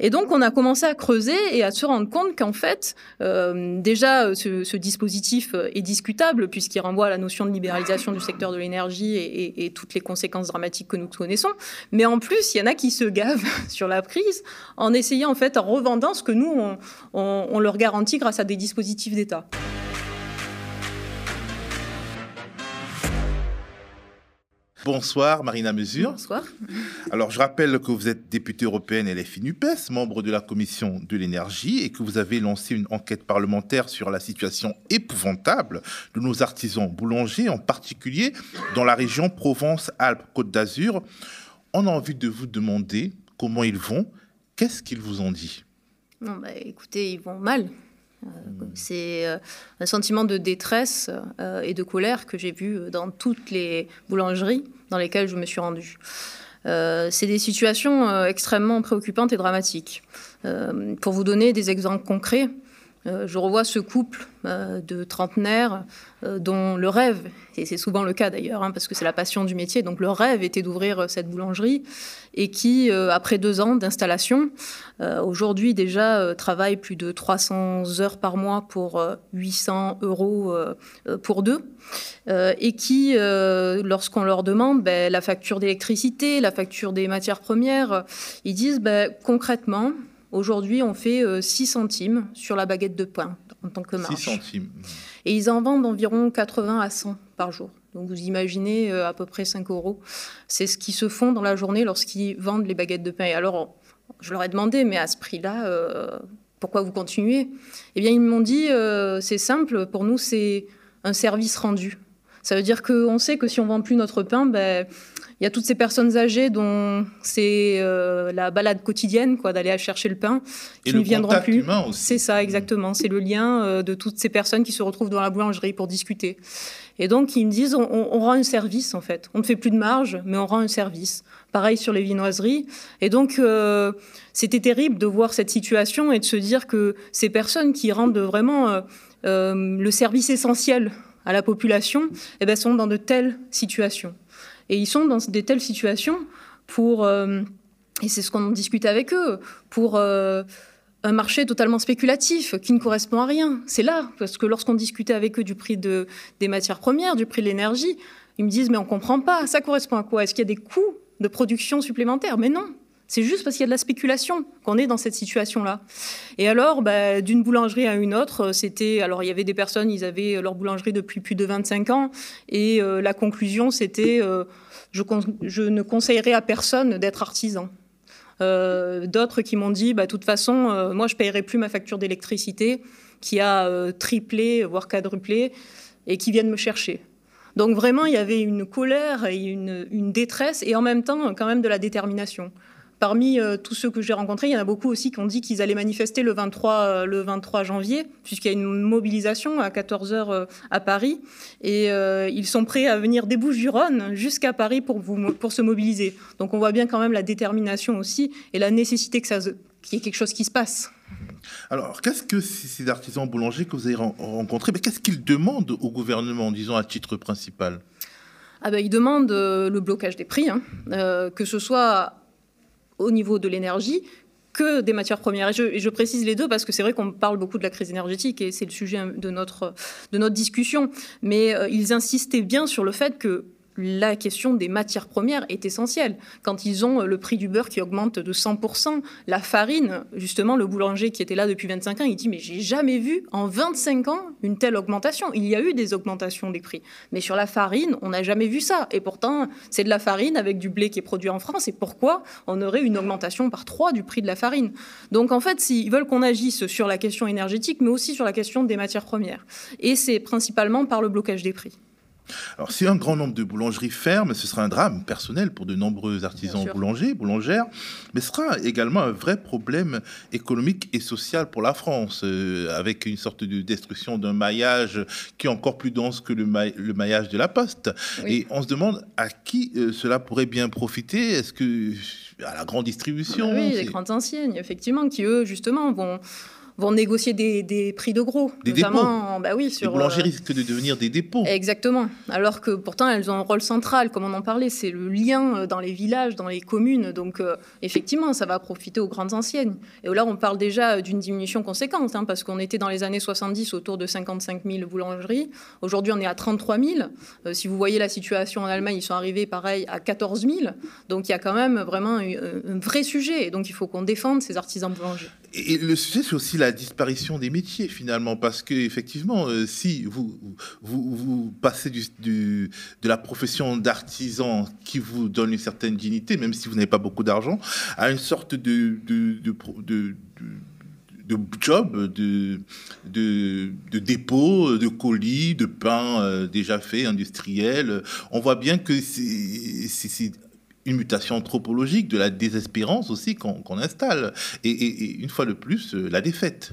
Et donc, on a commencé à creuser et à se rendre compte qu'en fait, euh, déjà, ce, dispositif est discutable puisqu'il renvoie à la notion de libéralisation du secteur de l'énergie et, toutes les conséquences dramatiques que nous connaissons. Mais en plus, il y en a qui se gavent sur la prise en essayant, en fait, en revendant ce que nous, on leur garantit grâce à des dispositifs d'État. Bonsoir Marina Mesure. Bonsoir. Alors je rappelle que vous êtes députée européenne LFI NUPES, membre de la commission de l'énergie et que vous avez lancé une enquête parlementaire sur la situation épouvantable de nos artisans boulangers, en particulier dans la région Provence-Alpes-Côte d'Azur. On a envie de vous demander comment ils vont, qu'est-ce qu'ils vous ont dit? Non, bah, écoutez, ils vont mal. Euh, c'est euh, un sentiment de détresse euh, et de colère que j'ai vu dans toutes les boulangeries dans lesquelles je me suis rendue. c'est des situations extrêmement préoccupantes et dramatiques. pour vous donner des exemples concrets, je revois ce couple de trentenaires dont le rêve, et c'est souvent le cas d'ailleurs, hein, parce que c'est la passion du métier, donc le rêve était d'ouvrir cette boulangerie, et qui, euh, après deux ans d'installation, euh, aujourd'hui déjà euh, travaille plus de 300 heures par mois pour 800 euros pour deux, et qui, lorsqu'on leur demande ben, la facture d'électricité, la facture des matières premières, ils disent ben, concrètement, aujourd'hui on fait 6 centimes sur la baguette de pain en tant que marge. 6 centimes. Et ils en vendent environ 80 à 100 par jour. Donc vous imaginez euh, à peu près 5 euros. C'est ce qui se font dans la journée lorsqu'ils vendent les baguettes de pain. Et alors, je leur ai demandé, mais à ce prix-là, euh, pourquoi vous continuez? Eh bien, ils m'ont dit, euh, c'est simple, pour nous, c'est un service rendu. Ça veut dire qu'on sait que si on vend plus notre pain, ben, il y a toutes ces personnes âgées dont c'est la balade quotidienne, quoi, d'aller chercher le pain, qui ne viendront plus. C'est ça, exactement. C'est le lien de toutes ces personnes qui se retrouvent dans la boulangerie pour discuter. Et donc, ils me disent, on, rend un service, en fait. On ne fait plus de marge, mais on rend un service. Pareil sur les vinoiseries. Et donc, euh, c'était terrible de voir cette situation et de se dire que ces personnes qui rendent vraiment euh, euh, le service essentiel à la population, eh ben, sont dans de telles situations. Et ils sont dans de telles situations pour, et c'est ce qu'on discute avec eux, pour un marché totalement spéculatif qui ne correspond à rien. C'est là, parce que lorsqu'on discutait avec eux du prix de, des matières premières, du prix de l'énergie, ils me disent mais on comprend pas, ça correspond à quoi? Est-ce qu'il y a des coûts de production supplémentaires? Mais non, c'est juste parce qu'il y a de la spéculation qu'on est dans cette situation-là. Et alors, bah, d'une boulangerie à une autre, c'était. Alors, il y avait des personnes, ils avaient leur boulangerie depuis plus de 25 ans, et euh, la conclusion, c'était euh, je, ne conseillerais à personne d'être artisan. Euh, d'autres qui m'ont dit, bah, de toute façon, euh, moi, je ne paierai plus ma facture d'électricité qui a euh, triplé, voire quadruplé, et qui viennent me chercher. Donc vraiment, il y avait une colère et une détresse, et en même temps, quand même de la détermination. Parmi euh, tous ceux que j'ai rencontrés, il y en a beaucoup aussi qui ont dit qu'ils allaient manifester le 23, euh, le 23 janvier, puisqu'il y a une mobilisation à 14h euh, à Paris. Et ils sont prêts à venir des Bouches-du-Rhône jusqu'à Paris pour, vous, pour se mobiliser. Donc on voit bien quand même la détermination aussi et la nécessité que ça, qu'il y ait quelque chose qui se passe. Alors, qu'est-ce que ces artisans boulangers que vous avez rencontrés, qu'est-ce qu'ils demandent au gouvernement, disons à titre principal? Ah ben, Ils demandent le blocage des prix, hein. que ce soit au niveau de l'énergie que des matières premières. Et je, précise les deux parce que c'est vrai qu'on parle beaucoup de la crise énergétique et c'est le sujet de notre, de notre discussion. Mais euh, ils insistaient bien sur le fait que la question des matières premières est essentielle. Quand ils ont le prix du beurre qui augmente de 100%, la farine, justement, le boulanger qui était là depuis 25 ans, il dit Mais j'ai jamais vu en 25 ans une telle augmentation. Il y a eu des augmentations des prix. Mais sur la farine, on n'a jamais vu ça. Et pourtant, c'est de la farine avec du blé qui est produit en France. Et pourquoi on aurait une augmentation par 3 du prix de la farine? Donc, en fait, s'ils veulent qu'on agisse sur la question énergétique, mais aussi sur la question des matières premières. Et c'est principalement par le blocage des prix. Alors, si un grand nombre de boulangeries ferment, ce sera un drame personnel pour de nombreux artisans boulangers, boulangères, mais ce sera également un vrai problème économique et social pour la France, euh, avec une sorte de destruction d'un maillage qui est encore plus dense que le, maillage de la poste. Et on se demande à qui euh, cela pourrait bien profiter. Est-ce que à la grande distribution Oui, les grandes enseignes, effectivement, qui eux, justement, vont vont négocier des, prix de gros. Des notamment, dépôts. Bah oui, sur, les boulangers risquent de devenir des dépôts. Exactement. Alors que pourtant, elles ont un rôle central, comme on en parlait, c'est le lien dans les villages, dans les communes. Donc, effectivement, ça va profiter aux grandes anciennes. Et là, on parle déjà d'une diminution conséquente, hein, parce qu'on était dans les années 70 autour de 55 000 boulangeries. Aujourd'hui, on est à 33 000. si vous voyez la situation en Allemagne, ils sont arrivés, pareil, à 14 000. Donc, il y a quand même vraiment un, vrai sujet. Et donc, il faut qu'on défende ces artisans boulangers. Et le sujet, c'est aussi la disparition des métiers, finalement, parce que effectivement, euh, si vous, vous, passez de la profession d'artisan qui vous donne une certaine dignité, même si vous n'avez pas beaucoup d'argent, à une sorte de, de, de, de job, de, de, de, dépôt, de colis, de pain euh, déjà fait, industriel. On voit bien que c'est une mutation anthropologique, de la désespérance aussi qu'on installe. Et, une fois de plus, euh, la défaite.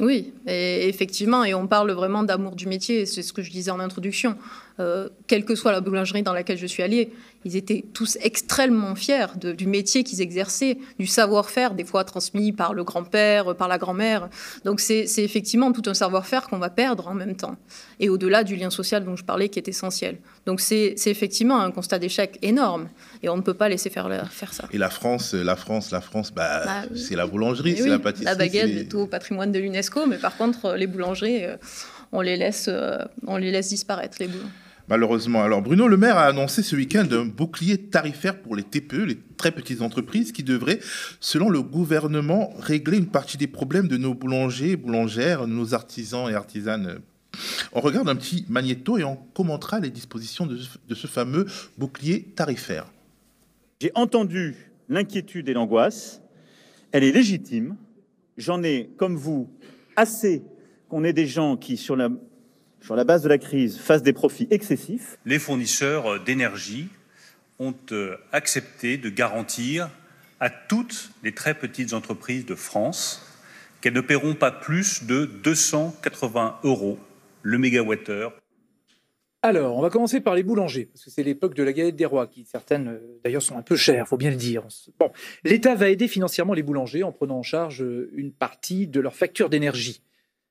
Oui, effectivement, et on parle vraiment d'amour du métier, c'est ce que je disais en introduction. Euh, quelle que soit la boulangerie dans laquelle je suis allée, ils étaient tous extrêmement fiers du métier qu'ils exerçaient, du savoir-faire, des fois transmis par le grand-père, par la grand-mère. Donc c'est effectivement tout un savoir-faire qu'on va perdre en même temps. Et au-delà du lien social dont je parlais qui est essentiel. Donc c'est effectivement un constat d'échec énorme. Et on ne peut pas laisser faire, faire ça. Et la France, la France, la France, bah, bah c'est la boulangerie, c'est la pâtisserie. La baguette est au patrimoine de l'UNESCO, mais par contre, les boulangeries, euh, on les laisse, euh, on les laisse disparaître, les boulons malheureusement. Alors Bruno Le Maire a annoncé ce week-end un bouclier tarifaire pour les TPE, les très petites entreprises, qui devrait, selon le gouvernement, régler une partie des problèmes de nos boulangers, boulangères, nos artisans et artisanes. On regarde un petit magnéto et on commentera les dispositions de, de ce fameux bouclier tarifaire. J'ai entendu l'inquiétude et l'angoisse. Elle est légitime. J'en ai, comme vous, assez qu'on ait des gens qui, sur la sur la base de la crise, fassent des profits excessifs. Les fournisseurs d'énergie ont euh, accepté de garantir à toutes les très petites entreprises de France qu'elles ne paieront pas plus de 280 euros le mégawattheure. Alors, on va commencer par les boulangers, parce que c'est l'époque de la galette des rois, qui certaines, euh, d'ailleurs, sont un peu chères, faut bien le dire. Bon, l'État va aider financièrement les boulangers en prenant en charge euh, une partie de leur facture d'énergie.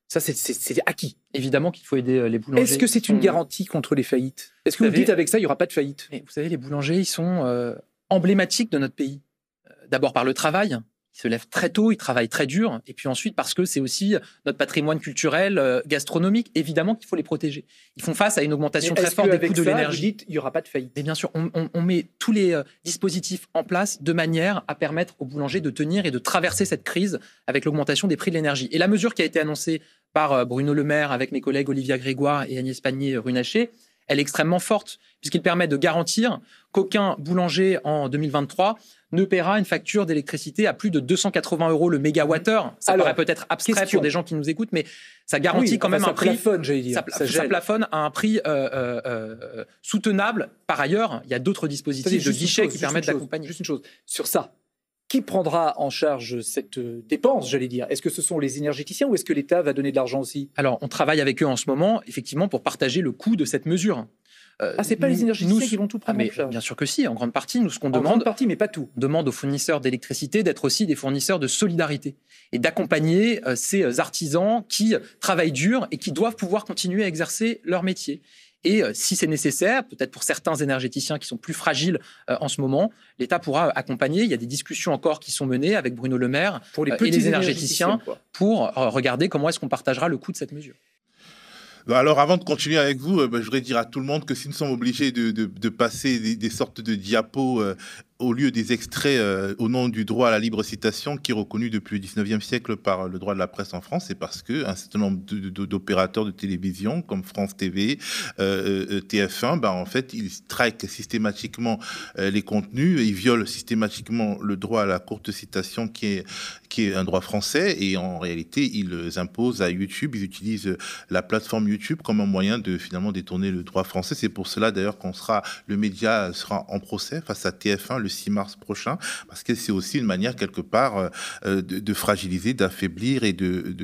Ça, c'est acquis. Évidemment qu'il faut aider euh, les boulangers. Est-ce que c'est une garantie contre les faillites? Est-ce que vous, dites avec ça, il n'y aura pas de faillite? Vous savez, les boulangers, ils sont euh, emblématiques de notre pays. Euh, d'abord par le travail. Ils se lèvent très tôt, ils travaillent très dur. Et puis ensuite, parce que c'est aussi notre patrimoine culturel, gastronomique, évidemment qu'il faut les protéger. Ils font face à une augmentation très forte des coûts de l'énergie. Il n'y aura pas de faillite? Mais bien sûr, on, on met tous les dispositifs en place de manière à permettre aux boulangers de tenir et de traverser cette crise avec l'augmentation des prix de l'énergie. Et la mesure qui a été annoncée par euh, Bruno Le Maire avec mes collègues Olivia Grégoire et Agnès Pannier-Runacher, elle est extrêmement forte, puisqu'il permet de garantir qu'aucun boulanger en 2023 ne paiera une facture d'électricité à plus de 280 euros le mégawattheure. Ça paraît peut-être abstrait pour des gens qui nous écoutent, mais ça garantit quand même un prix. Plafonne, dire. Ça, plafonne à un prix euh, euh, soutenable. Par ailleurs, il y a d'autres dispositifs de guichet qui permettent d'accompagner. Juste une chose sur ça. Qui prendra en charge cette euh, dépense, j'allais dire? Est-ce que ce sont les énergéticiens ou est-ce que l'État va donner de l'argent aussi? Alors, on travaille avec eux en ce moment, effectivement, pour partager le coût de cette mesure. Euh, ah, c'est pas les énergéticiens qui vont tout prendre ah, mais en charge Bien sûr que si, en grande partie. Nous, ce qu'on en demande, grande partie, mais pas tout. demande aux fournisseurs d'électricité d'être aussi des fournisseurs de solidarité et d'accompagner euh, ces artisans qui travaillent dur et qui doivent pouvoir continuer à exercer leur métier. Et euh, si c'est nécessaire, peut-être pour certains énergéticiens qui sont plus fragiles euh, en ce moment, l'État pourra accompagner. Il y a des discussions encore qui sont menées avec Bruno Le Maire pour les euh, et les énergéticiens, pour regarder comment est-ce qu'on partagera le coût de cette mesure. Alors, avant de continuer avec vous, bah, je voudrais dire à tout le monde que si nous sommes obligés de, passer des, sortes de diapos au lieu des extraits euh, au nom du droit à la libre citation qui est reconnu depuis le 19e siècle par le droit de la presse en France, c'est parce que un certain nombre d'opérateurs de, télévision comme France TV, euh, euh TF1, bah, en fait, ils strikent systématiquement euh, les contenus, ils violent systématiquement le droit à la courte citation qui est, qui est un droit français et en réalité, ils imposent à YouTube, ils utilisent la plateforme YouTube comme un moyen de finalement détourner le droit français. C'est pour cela d'ailleurs qu'on sera, le média sera en procès face à TF1 le 6 mars prochain, parce que c'est aussi une manière quelque part euh, euh, de, fragiliser, d'affaiblir et de,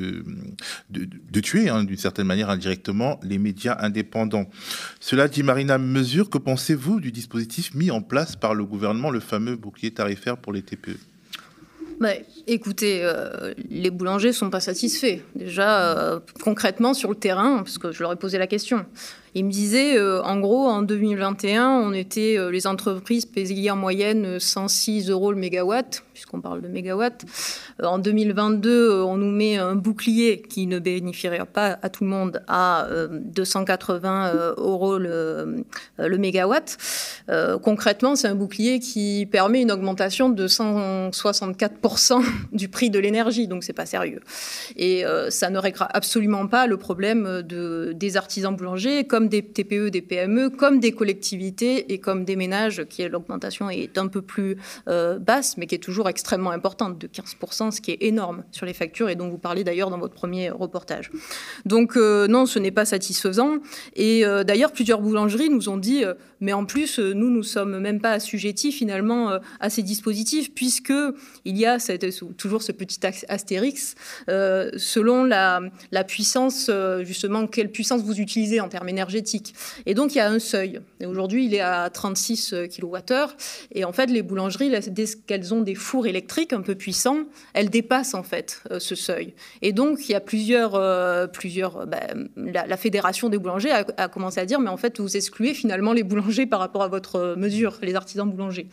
de, tuer hein, d'une certaine manière indirectement les médias indépendants. Cela dit, Marina Mesure, que pensez-vous du dispositif mis en place par le gouvernement, le fameux bouclier tarifaire pour les TPE bah, écoutez, euh, les boulangers sont pas satisfaits. Déjà, concrètement, sur le terrain, parce que je leur ai posé la question. Ils me disaient, euh, en gros, en 2021, on était, les entreprises payaient en moyenne 106 euros le mégawatt, puisqu'on parle de mégawatt. en 2022, on nous met un bouclier qui ne bénéficierait pas à tout le monde à 280 euros le, mégawatt. concrètement, c'est un bouclier qui permet une augmentation de 164% du prix de l'énergie, donc c'est pas sérieux. Et euh, ça ne réglera absolument pas le problème de, des artisans boulangers, comme des TPE, des PME, comme des collectivités et comme des ménages, qui l'augmentation est un peu plus euh, basse, mais qui est toujours extrêmement importante, de 15%, ce qui est énorme sur les factures et dont vous parlez d'ailleurs dans votre premier reportage. Donc euh, non, ce n'est pas satisfaisant. Et d'ailleurs, plusieurs boulangeries nous ont dit, mais en plus, nous, nous sommes même pas assujettis finalement à ces dispositifs, puisque il y a toujours ce petit astérix, euh, selon la, puissance, euh, justement, quelle puissance vous utilisez en termes énergétiques. Et donc, il y a un seuil. Et aujourd'hui, il est à 36 kWh. Et en fait, les boulangeries, dès qu'elles ont des fours électriques un peu puissants, elles dépassent en fait euh, ce seuil. Et donc, il y a plusieurs... plusieurs ben, la, Fédération des boulangers a, a commencé à dire, mais en fait, vous excluez finalement les boulangers par rapport à votre mesure, les artisans boulangers.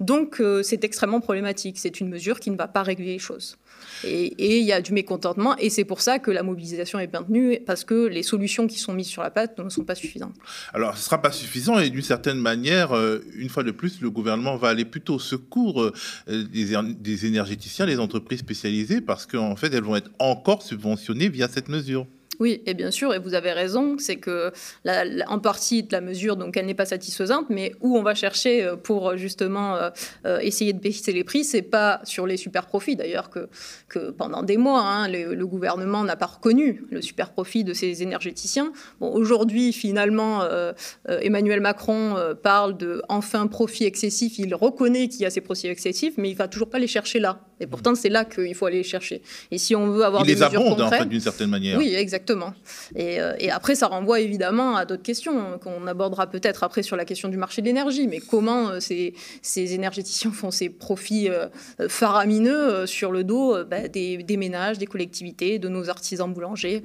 Donc, c'est extrêmement problématique. C'est une mesure qui ne va pas régler les choses. Et il y a du mécontentement, et c'est pour ça que la mobilisation est maintenue, parce que les solutions qui sont mises sur la patte ne sont pas suffisantes. Alors, ce ne sera pas suffisant, et d'une certaine manière, euh, une fois de plus, le gouvernement va aller plutôt au secours euh, des, des énergéticiens, des entreprises spécialisées, parce qu'en fait, elles vont être encore subventionnées via cette mesure. Oui, et bien sûr, et vous avez raison, c'est que en partie de la mesure, donc elle n'est pas satisfaisante, mais où on va chercher euh, pour justement euh, euh, essayer de baisser les prix, c'est pas sur les super profits d'ailleurs que, que pendant des mois, hein, le, gouvernement n'a pas reconnu le super profit de ces énergéticiens. Bon, aujourd'hui, finalement, Emmanuel Macron parle de enfin profit excessif. Il reconnaît qu'il y a ces profits excessifs, mais il va toujours pas les chercher là. Et pourtant, c'est là qu'il faut aller les chercher. Et si on veut avoir il des les abonde, en fait, d'une certaine manière. Oui, exactement. Euh, et, après, ça renvoie évidemment à d'autres questions qu'on abordera peut-être après sur la question du marché de l'énergie. Mais comment euh, ces, énergéticiens font ces profits euh, faramineux sur le dos bah, des, ménages, des collectivités, de nos artisans boulangers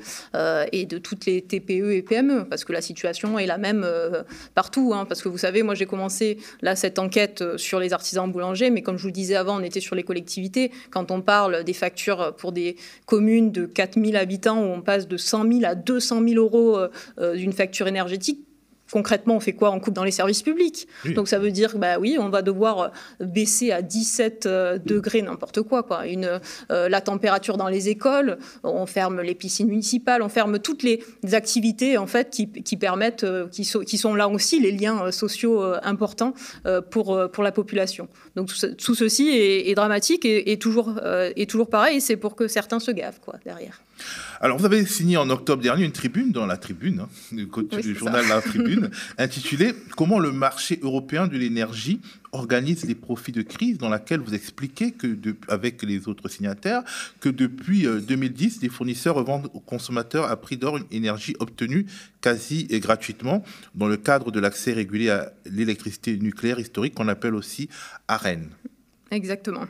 et de toutes les TPE et PME Parce que la situation est la même partout. Hein. parce que vous savez, moi j'ai commencé là cette enquête sur les artisans boulangers, mais comme je vous le disais avant, on était sur les collectivités. Quand on parle des factures pour des communes de 4000 habitants où on passe de 100 000 à 200 000 euros euh, euh, d'une facture énergétique concrètement, on fait quoi? On coupe dans les services publics. Donc ça veut dire, bah oui, on va devoir euh, baisser à 17 degrés n'importe quoi, quoi. Une, la température dans les écoles, on ferme les piscines municipales, on ferme toutes les activités en fait qui, qui permettent, qui, qui, sont là aussi les liens sociaux importants pour, pour la population. Donc tout, ceci est, dramatique et, et toujours, et toujours pareil, c'est pour que certains se gavent quoi derrière. Alors, vous avez signé en octobre dernier une tribune dans la tribune, hein, du journal La Tribune, intitulée Comment le marché européen de l'énergie organise les profits de crise, dans laquelle vous expliquez que, avec les autres signataires, que depuis 2010, euh, les fournisseurs revendent aux consommateurs à prix d'or une énergie obtenue quasi et gratuitement dans le cadre de l'accès régulé à l'électricité nucléaire historique qu'on appelle aussi AREN. Exactement.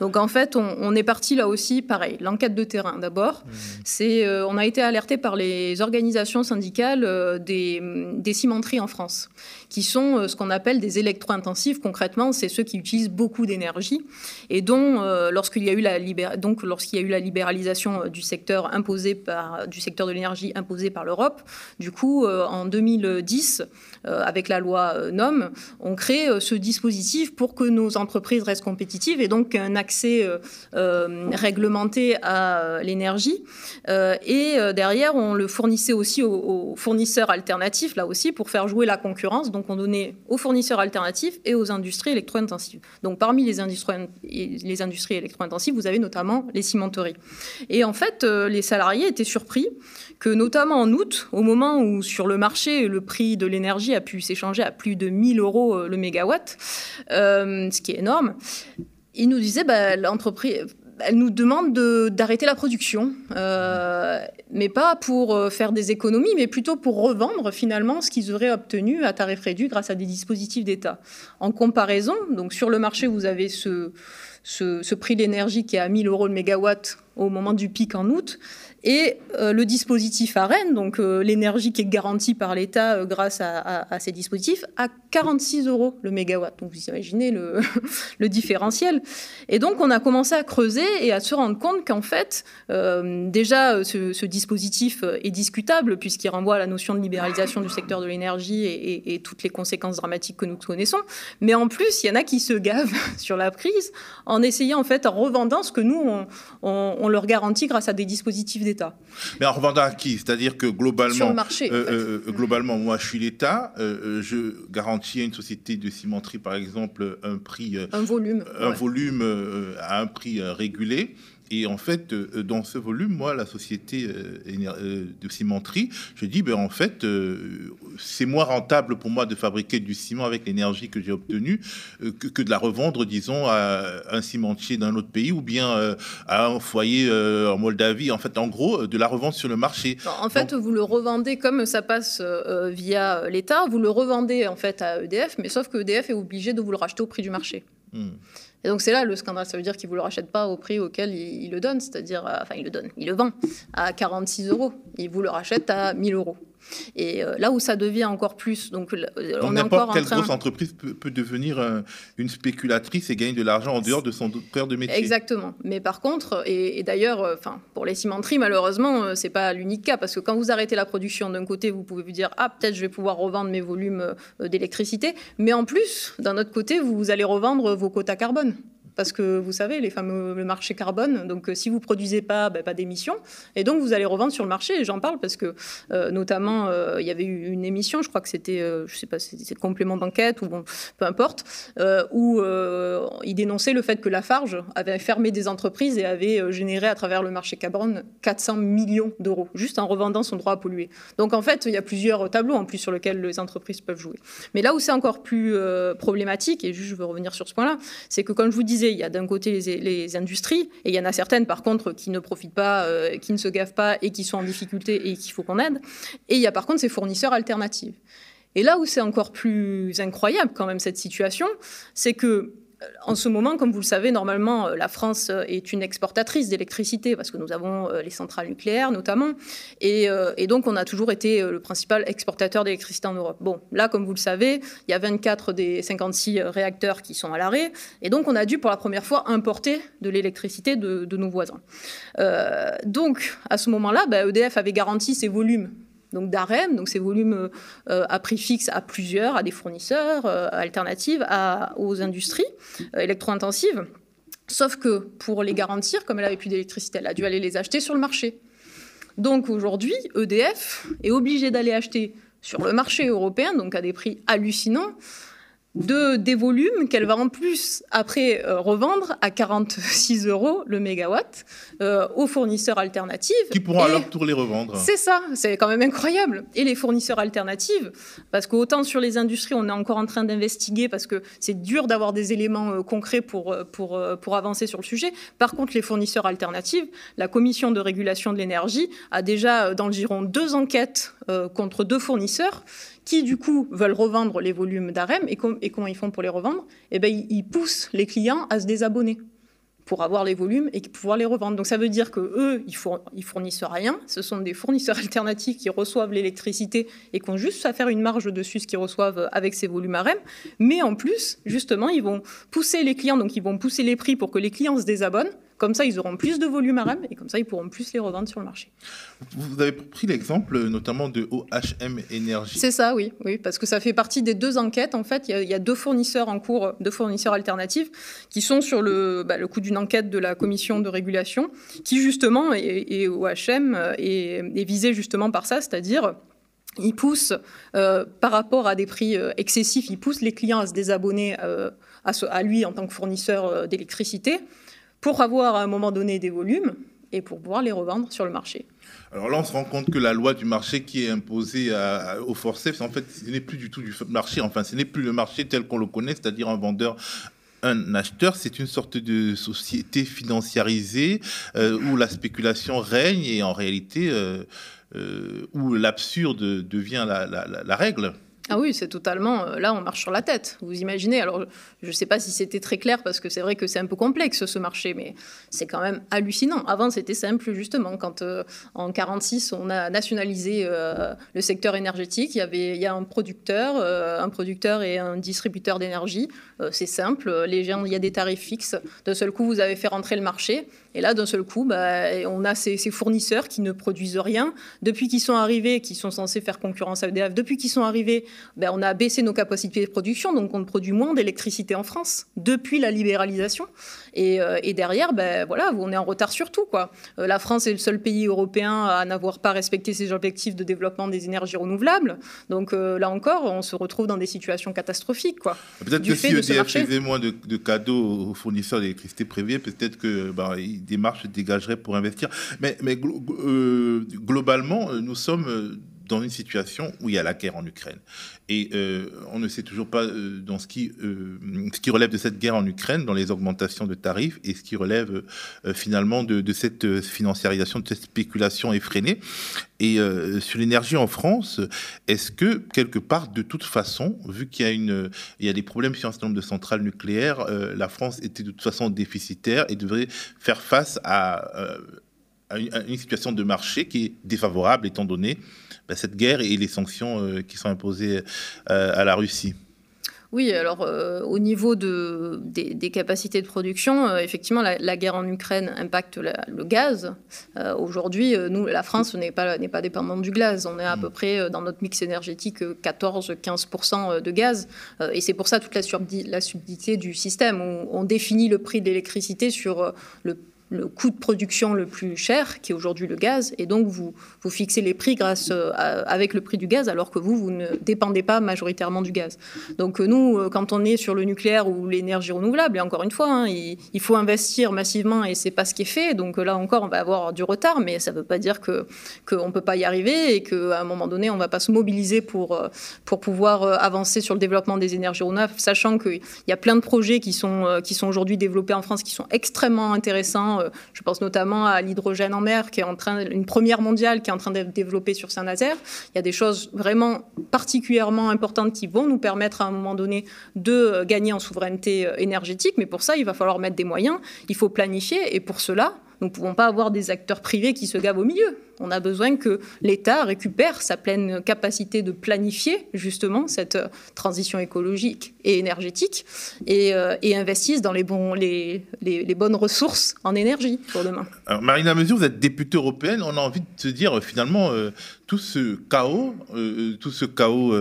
Donc en fait, on, est parti là aussi, pareil, l'enquête de terrain d'abord. Mmh. C'est, euh, on a été alerté par les organisations syndicales euh, des, des, cimenteries en France, qui sont euh, ce qu'on appelle des électro-intensifs. Concrètement, c'est ceux qui utilisent beaucoup d'énergie et dont, lorsqu'il y a eu la donc lorsqu'il y a eu la libéralisation du secteur imposé par du secteur de l'énergie imposé par l'Europe, du coup, en 2010, avec la loi NOM, on crée ce dispositif pour que nos entreprises restent compétitives et donc un accès euh, euh, réglementé à l'énergie. Euh, et derrière, on le fournissait aussi aux, fournisseurs alternatifs, là aussi, pour faire jouer la concurrence. Donc, on donnait aux fournisseurs alternatifs et aux industries électro-intensives. Donc, parmi les industries, industries électro-intensives, vous avez notamment les cimenteries. Et en fait, les salariés étaient surpris que, notamment en août, au moment où sur le marché, le prix de l'énergie a pu s'échanger à plus de 1000 euros le mégawatt, ce qui est énorme, il nous disait, bah, l'entreprise, elle nous demande d'arrêter la production, euh, mais pas pour euh, faire des économies, mais plutôt pour revendre finalement ce qu'ils auraient obtenu à tarif réduit grâce à des dispositifs d'État. En comparaison, donc sur le marché, vous avez ce, ce, ce prix de l'énergie qui est à 1000 euros le mégawatt au moment du pic en août, et euh, le dispositif AREN, donc euh, l'énergie qui est garantie par l'État euh, grâce à, ces dispositifs, à 46 euros le mégawatt. Donc vous imaginez le, différentiel. Et donc on a commencé à creuser et à se rendre compte qu'en fait, déjà ce, dispositif est discutable puisqu'il renvoie à la notion de libéralisation du secteur de l'énergie et, toutes les conséquences dramatiques que nous connaissons. Mais en plus, il y en a qui se gavent sur la prise en essayant en fait, en revendant ce que nous, on leur garantit grâce à des dispositifs d'État. Mais en revendant à qui? C'est-à-dire que globalement, Sur le marché, euh, euh, euh, globalement, moi, je suis l'État. je garantis à une société de cimenterie, par exemple, un prix, un volume, un volume à un prix régulé. Et en fait, euh, dans ce volume, moi, la société euh, euh, de cimenterie, je dis, ben, en fait, c'est moins rentable pour moi de fabriquer du ciment avec l'énergie que j'ai obtenue que, de la revendre, disons, à un cimentier d'un autre pays ou bien à un foyer en Moldavie. En fait, en gros, de la revendre sur le marché. En fait, vous le revendez comme ça passe via l'État, vous le revendez en fait à EDF, mais sauf que EDF est obligé de vous le racheter au prix du marché. Hmm. Et donc c'est là le scandale, ça veut dire qu'il ne vous le rachète pas au prix auquel il, le donne, c'est-à-dire, euh, enfin il le donne, il le vend à 46 euros, il vous le rachète à 1000 euros. Et euh, là où ça devient encore plus, donc euh, on est encore quelle grosse entreprise peut, devenir une spéculatrice et gagner de l'argent en dehors de son cœur de métier. Exactement. Mais par contre, et, d'ailleurs, enfin pour les cimenteries, malheureusement, c'est pas l'unique cas parce que quand vous arrêtez la production d'un côté, vous pouvez vous dire ah peut-être je vais pouvoir revendre mes volumes d'électricité, mais en plus d'un autre côté, vous allez revendre vos quotas carbone parce que vous savez, les fameux le marché carbone, donc euh, si vous produisez pas, ben, pas d'émissions, et donc vous allez revendre sur le marché. Et j'en parle parce que euh, notamment, euh, il y avait eu une émission, je crois que c'était, je sais pas, c'était complément d'enquête ou bon, peu importe, où il dénonçait le fait que Lafarge avait fermé des entreprises et avait généré à travers le marché carbone 400 millions d'euros, juste en revendant son droit à polluer. Donc en fait, il y a plusieurs tableaux en plus sur lesquels les entreprises peuvent jouer. Mais là où c'est encore plus problématique, et juste je veux revenir sur ce point-là, c'est que comme je vous disais, il y a d'un côté les, industries, et il y en a certaines par contre qui ne profitent pas, euh, qui ne se gavent pas et qui sont en difficulté et qu'il faut qu'on aide. Et il y a par contre ces fournisseurs alternatifs. Et là où c'est encore plus incroyable quand même cette situation, c'est que en ce moment, comme vous le savez, normalement, euh, la France euh, est une exportatrice d'électricité parce que nous avons les centrales nucléaires notamment. Et, donc, on a toujours été le principal exportateur d'électricité en Europe. Bon, là, comme vous le savez, il y a 24 des 56 réacteurs qui sont à l'arrêt. Et donc, on a dû pour la première fois importer de l'électricité de, nos voisins. donc, à ce moment-là, EDF bah, e avait garanti ses volumes donc d'AREM, donc ces volumes euh, à prix fixe à plusieurs, à des fournisseurs euh, alternatifs, à, aux industries euh, électro-intensives. Sauf que pour les garantir, comme elle avait plus d'électricité, elle a dû aller les acheter sur le marché. Donc aujourd'hui, EDF est obligé d'aller acheter sur le marché européen, donc à des prix hallucinants, de, des volumes qu'elle va en plus après euh, revendre à 46 euros le mégawatt euh, aux fournisseurs alternatifs. Qui pourront à leur tour les revendre. C'est ça, c'est quand même incroyable. Et les fournisseurs alternatifs, parce qu'autant sur les industries, on est encore en train d'investiguer parce que c'est dur d'avoir des éléments euh, concrets pour, pour, pour avancer sur le sujet. Par contre, les fournisseurs alternatifs, la commission de régulation de l'énergie a déjà dans le giron deux enquêtes contre deux fournisseurs qui du coup veulent revendre les volumes d'AREM et, comment ils font pour les revendre Eh ben, ils, poussent les clients à se désabonner pour avoir les volumes et pouvoir les revendre. Donc ça veut dire que eux, ils, fournissent rien. Ce sont des fournisseurs alternatifs qui reçoivent l'électricité et qui ont juste à faire une marge dessus ce qu'ils reçoivent avec ces volumes AREM. Mais en plus, justement, ils vont pousser les clients, donc ils vont pousser les prix pour que les clients se désabonnent comme ça, ils auront plus de volume à REM et comme ça, ils pourront plus les revendre sur le marché. Vous avez pris l'exemple notamment de OHM Énergie. C'est ça, oui, oui, parce que ça fait partie des deux enquêtes. En fait, il y, a, deux fournisseurs en cours, deux fournisseurs alternatifs, qui sont sur le, bah, le coup d'une enquête de la commission de régulation, qui justement, et, OHM est, est visé justement par ça, c'est-à-dire ils poussent, euh, par rapport à des prix euh, excessifs, ils poussent les clients à se désabonner euh, à, à, lui en tant que fournisseur d'électricité pour avoir à un moment donné des volumes et pour pouvoir les revendre sur le marché. Alors là, on se rend compte que la loi du marché qui est imposée au forceps, en fait, ce n'est plus du tout du marché. Enfin, ce n'est plus le marché tel qu'on le connaît, c'est-à-dire un vendeur un acheteur, c'est une sorte de société financiarisée euh, où la spéculation règne et en réalité euh, euh, où l'absurde devient la, règle. Ah oui, c'est totalement. Euh, là, on marche sur la tête. Vous imaginez Alors, je ne sais pas si c'était très clair parce que c'est vrai que c'est un peu complexe ce marché, mais c'est quand même hallucinant. Avant, c'était simple justement. Quand euh, en 46, on a nationalisé euh, le secteur énergétique, il y avait, il y a un producteur, un producteur et un distributeur d'énergie. c'est simple. Les gens, il y a des tarifs fixes. D'un seul coup, vous avez fait rentrer le marché. Et là, d'un seul coup, bah, on a ces, fournisseurs qui ne produisent rien. Depuis qu'ils sont arrivés, qui sont censés faire concurrence à EDF, depuis qu'ils sont arrivés, bah, on a baissé nos capacités de production, donc on produit moins d'électricité en France depuis la libéralisation. Et, euh, derrière, bah, voilà, on est en retard sur tout. Quoi. Euh, la France est le seul pays européen à n'avoir pas respecté ses objectifs de développement des énergies renouvelables. Donc euh, là encore, on se retrouve dans des situations catastrophiques. Peut-être que si EDF faisait moins de, cadeaux aux fournisseurs d'électricité privée, peut-être que bah, des marches dégageraient pour investir. Mais, mais globalement, nous sommes dans une situation où il y a la guerre en Ukraine. Et on ne sait toujours pas dans ce qui, ce qui relève de cette guerre en Ukraine, dans les augmentations de tarifs, et ce qui relève finalement de, cette financiarisation, de cette spéculation effrénée. Et sur l'énergie en France, est-ce que quelque part, de toute façon, vu qu'il y a des problèmes sur un certain nombre de centrales nucléaires, la France était de toute façon déficitaire et devrait faire face à une, situation de marché qui est défavorable étant donné bah, cette guerre et les sanctions euh, qui sont imposées euh, à la Russie. Oui, alors euh, au niveau de, des, capacités de production, effectivement, la, guerre en Ukraine impacte le gaz. Aujourd'hui, nous, la France n'est pas, dépendante du gaz. On est à peu près dans notre mix énergétique 14-15% de gaz. et c'est pour ça toute la, la subtilité du système. où on définit le prix de l'électricité sur le le coût de production le plus cher, qui est aujourd'hui le gaz, et donc vous, vous fixez les prix grâce euh, avec le prix du gaz, alors que vous, vous ne dépendez pas majoritairement du gaz. Donc euh, nous, euh, quand on est sur le nucléaire ou l'énergie renouvelable, et encore une fois, hein, il, faut investir massivement, et c'est pas ce qui est fait. Donc là encore, on va avoir du retard, mais ça ne veut pas dire que qu'on peut pas y arriver et qu'à un moment donné, on va pas se mobiliser pour, pour pouvoir avancer sur le développement des énergies renouvelables, sachant qu'il y a plein de projets qui sont, qui sont aujourd'hui développés en France qui sont extrêmement intéressants je pense notamment à l'hydrogène en mer, qui est en train, une première mondiale qui est en train d'être développée sur Saint-Nazaire. Il y a des choses vraiment particulièrement importantes qui vont nous permettre à un moment donné de euh, gagner en souveraineté euh, énergétique. Mais pour ça, il va falloir mettre des moyens. Il faut planifier. Et pour cela, nous ne pouvons pas avoir des acteurs privés qui se gavent au milieu. On a besoin que l'État récupère sa pleine capacité de planifier justement cette euh, transition écologique et énergétique et, euh, investisse dans les, bons, les, les, bonnes ressources en énergie pour demain. Alors, Marina Mesure, vous êtes députée européenne. On a envie de se dire finalement euh, tout ce chaos, tout ce chaos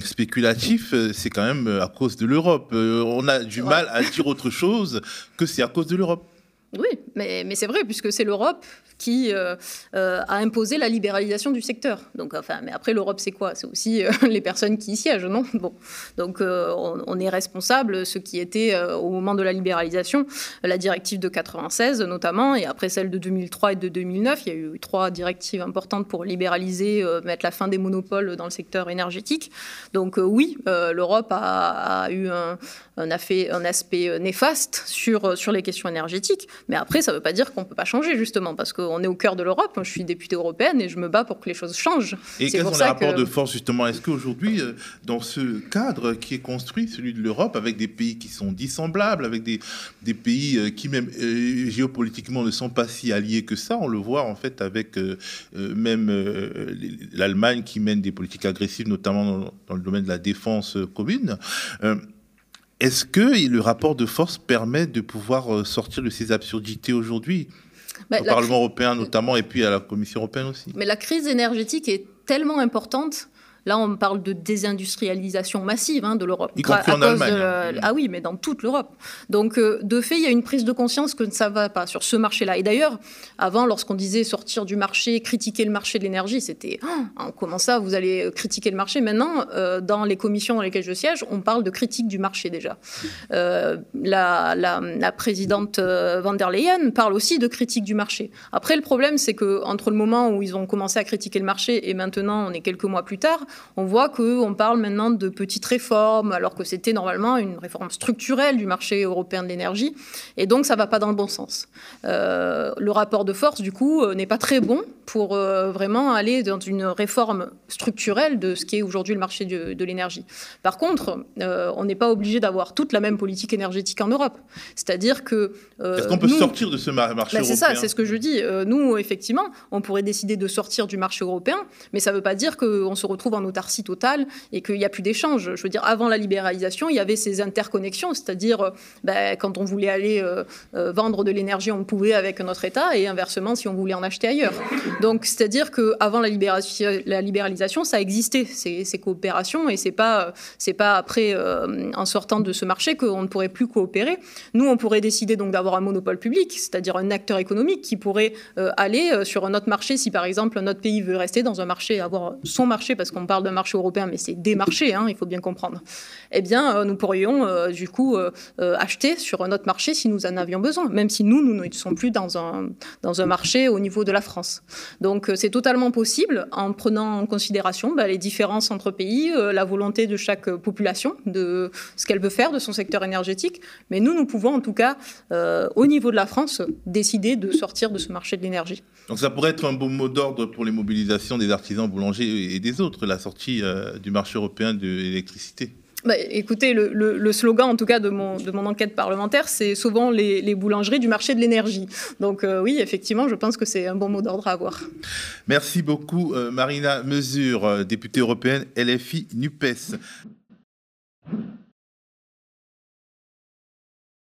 spéculatif, c'est quand même à cause de l'Europe. on a du mal à dire autre chose que c'est à cause de l'Europe. Oui, mais, c'est vrai, puisque c'est l'Europe qui euh, euh, a imposé la libéralisation du secteur. Donc, enfin, mais après, l'Europe, c'est quoi? C'est aussi euh, les personnes qui y siègent, non? Bon, donc on, est responsable, ce qui était au moment de la libéralisation, la directive de 96 notamment, et après celle de 2003 et de 2009, il y a eu trois directives importantes pour libéraliser, mettre la fin des monopoles dans le secteur énergétique. Donc oui, l'Europe a, eu un, un, un aspect néfaste sur, sur les questions énergétiques, mais après, ça ne veut pas dire qu'on ne peut pas changer, justement, parce que on est au cœur de l'Europe. Je suis députée européenne et je me bats pour que les choses changent. Et quels sont les rapports de force justement? Est-ce qu'aujourd'hui, euh, dans ce cadre qui est construit, celui de l'Europe, avec des pays qui sont dissemblables, avec des, des pays euh, qui même euh, géopolitiquement ne sont pas si alliés que ça, on le voit en fait avec même l'Allemagne qui mène des politiques agressives, notamment dans, dans, le domaine de la défense commune. Est-ce que le rapport de force permet de pouvoir sortir de ces absurdités aujourd'hui? Bah, au Parlement européen notamment, et puis à la Commission européenne aussi. Mais la crise énergétique est tellement importante Là, on parle de désindustrialisation massive hein, de l'Europe. Y compris en Allemagne. Hein. Ah oui, mais dans toute l'Europe. Donc, euh, de fait, il y a une prise de conscience que ça ne va pas sur ce marché-là. Et d'ailleurs, avant, lorsqu'on disait sortir du marché, critiquer le marché de l'énergie, c'était oh, comment ça, vous allez critiquer le marché? Maintenant, euh, dans les commissions dans lesquelles je siège, on parle de critique du marché déjà. Euh, la, la, présidente van der Leyen parle aussi de critique du marché. Après, le problème, c'est que entre le moment où ils ont commencé à critiquer le marché et maintenant, on est quelques mois plus tard, on voit qu'on parle maintenant de petites réformes, alors que c'était normalement une réforme structurelle du marché européen de l'énergie. Et donc, ça ne va pas dans le bon sens. Euh, le rapport de force, du coup, euh, n'est pas très bon pour euh, vraiment aller dans une réforme structurelle de ce qui est aujourd'hui le marché de, l'énergie. Par contre, on n'est pas obligé d'avoir toute la même politique énergétique en Europe. C'est-à-dire que... Est-ce qu'on peut sortir de ce marché bah, européen C'est ça, c'est ce que je dis. nous, effectivement, on pourrait décider de sortir du marché européen, mais ça ne veut pas dire qu'on se retrouve en autarcie totale et qu'il n'y a plus d'échange. Je veux dire, avant la libéralisation, il y avait ces interconnexions, c'est-à-dire bah, quand on voulait aller vendre de l'énergie, on pouvait avec notre État, et inversement si on voulait en acheter ailleurs. Donc, c'est-à-dire qu'avant la, libéralisation, ça existait, ces, coopérations, et c'est pas, pas après, euh, en sortant de ce marché, qu'on ne pourrait plus coopérer. Nous, on pourrait décider donc d'avoir un monopole public, c'est-à-dire un acteur économique qui pourrait euh, aller euh, sur un autre marché, si par exemple notre pays veut rester dans un marché, avoir son marché, parce qu'on parle d'un marché européen, mais c'est des marchés, hein, il faut bien comprendre. Eh bien, nous pourrions du coup acheter sur un autre marché si nous en avions besoin, même si nous, nous ne sommes plus dans un, dans un marché au niveau de la France. Donc euh, c'est totalement possible en prenant en considération bah, les différences entre pays, euh, la volonté de chaque population, de ce qu'elle veut faire de son secteur énergétique. Mais nous, nous pouvons en tout cas, euh, au niveau de la France, décider de sortir de ce marché de l'énergie. Donc ça pourrait être un bon mot d'ordre pour les mobilisations des artisans boulangers et des autres, la sortie du marché européen de l'électricité. Bah, écoutez, le, slogan, en tout cas, de mon, de mon enquête parlementaire, c'est souvent les, boulangeries du marché de l'énergie. Donc euh, oui, effectivement, je pense que c'est un bon mot d'ordre à avoir. Merci beaucoup, euh, Marina Mesure, euh, députée européenne LFI NUPES.